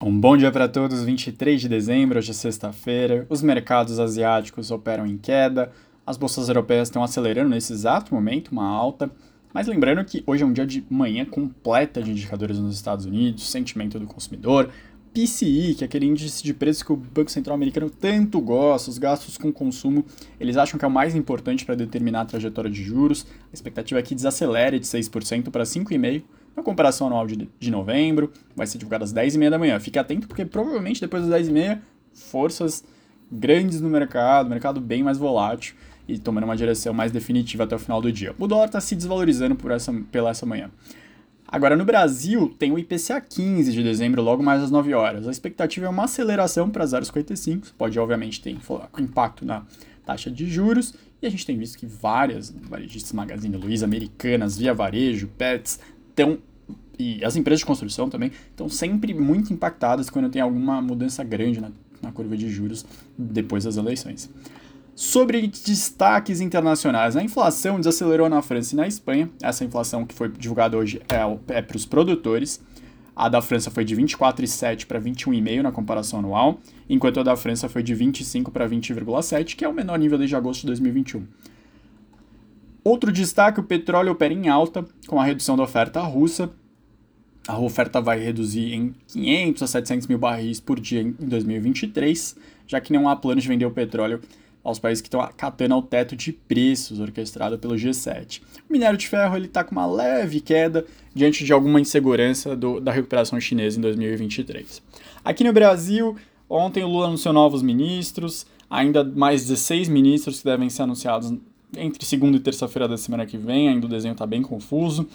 Um bom dia para todos, 23 de dezembro, hoje é sexta-feira. Os mercados asiáticos operam em queda, as bolsas europeias estão acelerando nesse exato momento, uma alta. Mas lembrando que hoje é um dia de manhã completa de indicadores nos Estados Unidos, sentimento do consumidor, PCI, que é aquele índice de preços que o Banco Central americano tanto gosta, os gastos com consumo, eles acham que é o mais importante para determinar a trajetória de juros. A expectativa é que desacelere de 6% para 5,5%, na comparação anual de, de novembro, vai ser divulgado às 10h30 da manhã. Fique atento, porque provavelmente depois das 10h30, forças grandes no mercado, mercado bem mais volátil e tomando uma direção mais definitiva até o final do dia. O dólar está se desvalorizando por essa, pela essa manhã. Agora, no Brasil, tem o IPCA 15 de dezembro, logo mais às 9 horas. A expectativa é uma aceleração para 0,55, pode obviamente ter impacto na taxa de juros, e a gente tem visto que várias varejistas Magazine Luiza, Americanas, Via Varejo, Pets, estão e as empresas de construção também estão sempre muito impactadas quando tem alguma mudança grande na, na curva de juros depois das eleições. Sobre destaques internacionais, a inflação desacelerou na França e na Espanha. Essa inflação que foi divulgada hoje é, é para os produtores. A da França foi de 24,7 para 21,5 na comparação anual, enquanto a da França foi de 25 para 20,7, que é o menor nível desde agosto de 2021. Outro destaque: o petróleo opera em alta com a redução da oferta russa a oferta vai reduzir em 500 a 700 mil barris por dia em 2023, já que não há plano de vender o petróleo aos países que estão acatando ao teto de preços orquestrado pelo G7. O minério de ferro está com uma leve queda diante de alguma insegurança do, da recuperação chinesa em 2023. Aqui no Brasil, ontem o Lula anunciou novos ministros, ainda mais 16 ministros que devem ser anunciados entre segunda e terça-feira da semana que vem, ainda o desenho está bem confuso.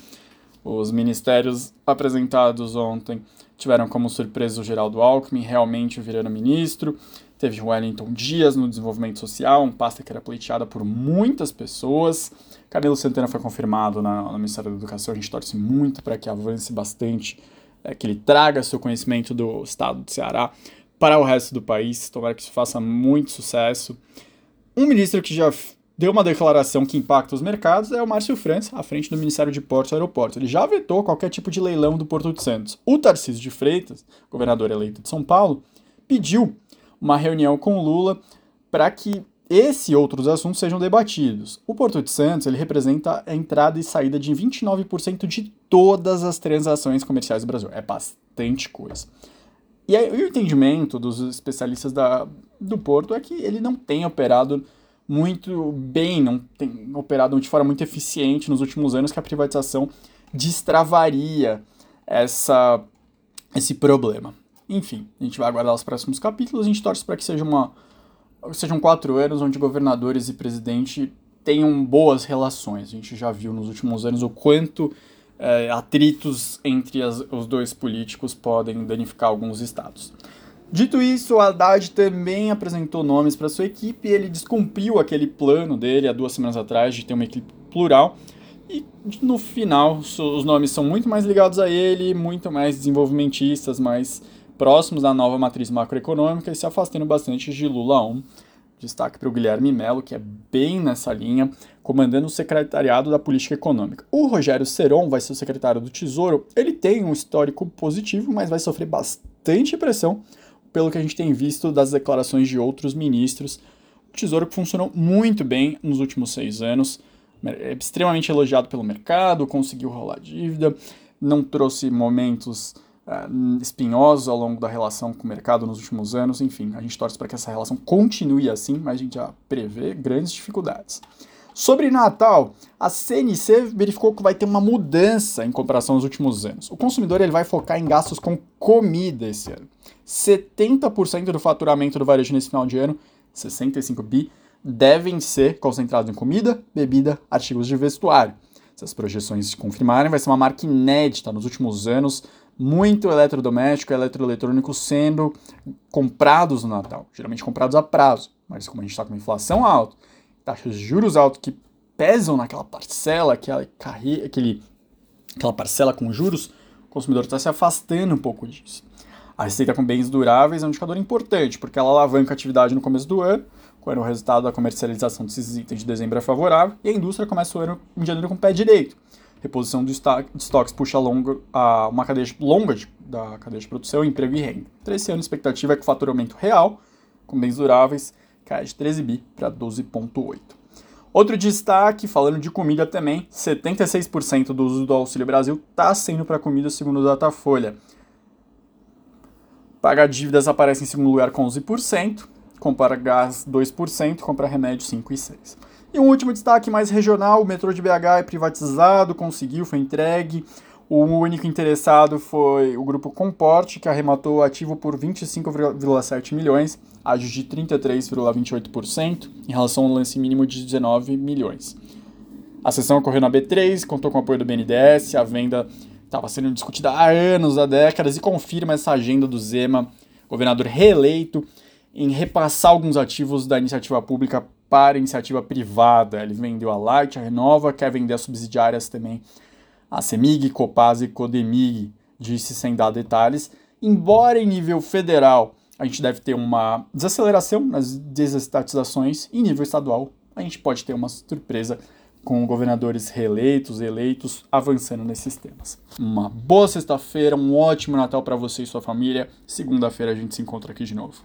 Os ministérios apresentados ontem tiveram como surpresa o Geraldo Alckmin realmente virando ministro. Teve Wellington Dias no desenvolvimento social, um pasta que era pleiteada por muitas pessoas. Camilo Santana foi confirmado na, no Ministério da Educação. A gente torce muito para que avance bastante, é, que ele traga seu conhecimento do estado do Ceará para o resto do país. Tomara que isso faça muito sucesso. Um ministro que já deu uma declaração que impacta os mercados é o Márcio França, à frente do Ministério de Portos e Aeroportos. Ele já vetou qualquer tipo de leilão do Porto de Santos. O Tarcísio de Freitas, governador eleito de São Paulo, pediu uma reunião com o Lula para que esse e outros assuntos sejam debatidos. O Porto de Santos ele representa a entrada e saída de 29% de todas as transações comerciais do Brasil. É bastante coisa. E aí, o entendimento dos especialistas da, do Porto é que ele não tem operado muito bem, não tem operado de forma muito eficiente nos últimos anos, que a privatização destravaria essa, esse problema. Enfim, a gente vai aguardar os próximos capítulos, a gente torce para que seja uma, sejam quatro anos onde governadores e presidente tenham boas relações. A gente já viu nos últimos anos o quanto é, atritos entre as, os dois políticos podem danificar alguns estados. Dito isso, o Haddad também apresentou nomes para sua equipe ele descumpriu aquele plano dele há duas semanas atrás de ter uma equipe plural. E no final, os nomes são muito mais ligados a ele, muito mais desenvolvimentistas, mais próximos da nova matriz macroeconômica e se afastando bastante de Lula 1. Destaque para o Guilherme Melo, que é bem nessa linha, comandando o secretariado da política econômica. O Rogério Seron vai ser o secretário do Tesouro. Ele tem um histórico positivo, mas vai sofrer bastante pressão pelo que a gente tem visto das declarações de outros ministros. O Tesouro que funcionou muito bem nos últimos seis anos, é extremamente elogiado pelo mercado, conseguiu rolar dívida, não trouxe momentos uh, espinhosos ao longo da relação com o mercado nos últimos anos. Enfim, a gente torce para que essa relação continue assim, mas a gente já prevê grandes dificuldades. Sobre Natal, a CNC verificou que vai ter uma mudança em comparação aos últimos anos. O consumidor ele vai focar em gastos com comida esse ano. 70% do faturamento do varejo nesse final de ano, 65 bi, devem ser concentrados em comida, bebida, artigos de vestuário. Se as projeções se confirmarem, vai ser uma marca inédita nos últimos anos, muito eletrodoméstico e eletroeletrônico sendo comprados no Natal, geralmente comprados a prazo. Mas como a gente está com inflação alta, taxas de juros altos que pesam naquela parcela, aquela, aquele, aquela parcela com juros, o consumidor está se afastando um pouco disso. A receita com bens duráveis é um indicador importante, porque ela alavanca a atividade no começo do ano, quando o resultado da comercialização desses itens de dezembro é favorável, e a indústria começa o ano em janeiro com o pé direito. Reposição dos estoques puxa longa, a, uma cadeia longa de, da cadeia de produção, emprego e renda. Para esse ano, a expectativa é que o faturamento real, com bens duráveis, caia de 13 bi para 12,8. Outro destaque, falando de comida também, 76% do uso do Auxílio Brasil está sendo para comida, segundo o Datafolha. Pagar dívidas aparece em segundo lugar com 11%, compra gás 2%, compra remédio 5% e 6%. E um último destaque mais regional, o metrô de BH é privatizado, conseguiu, foi entregue. O único interessado foi o grupo Comporte, que arrematou o ativo por 25,7 milhões, ágio de 33,28%, em relação ao lance mínimo de 19 milhões. A sessão ocorreu na B3, contou com o apoio do BNDES, a venda estava sendo discutida há anos, há décadas, e confirma essa agenda do Zema, governador reeleito, em repassar alguns ativos da iniciativa pública para iniciativa privada. Ele vendeu a Light, a Renova, quer vender as subsidiárias também a CEMIG, Copasa e Codemig, disse sem dar detalhes. Embora em nível federal a gente deve ter uma desaceleração nas desestatizações, em nível estadual a gente pode ter uma surpresa com governadores reeleitos, eleitos, avançando nesses temas. Uma boa sexta-feira, um ótimo Natal para você e sua família. Segunda-feira a gente se encontra aqui de novo.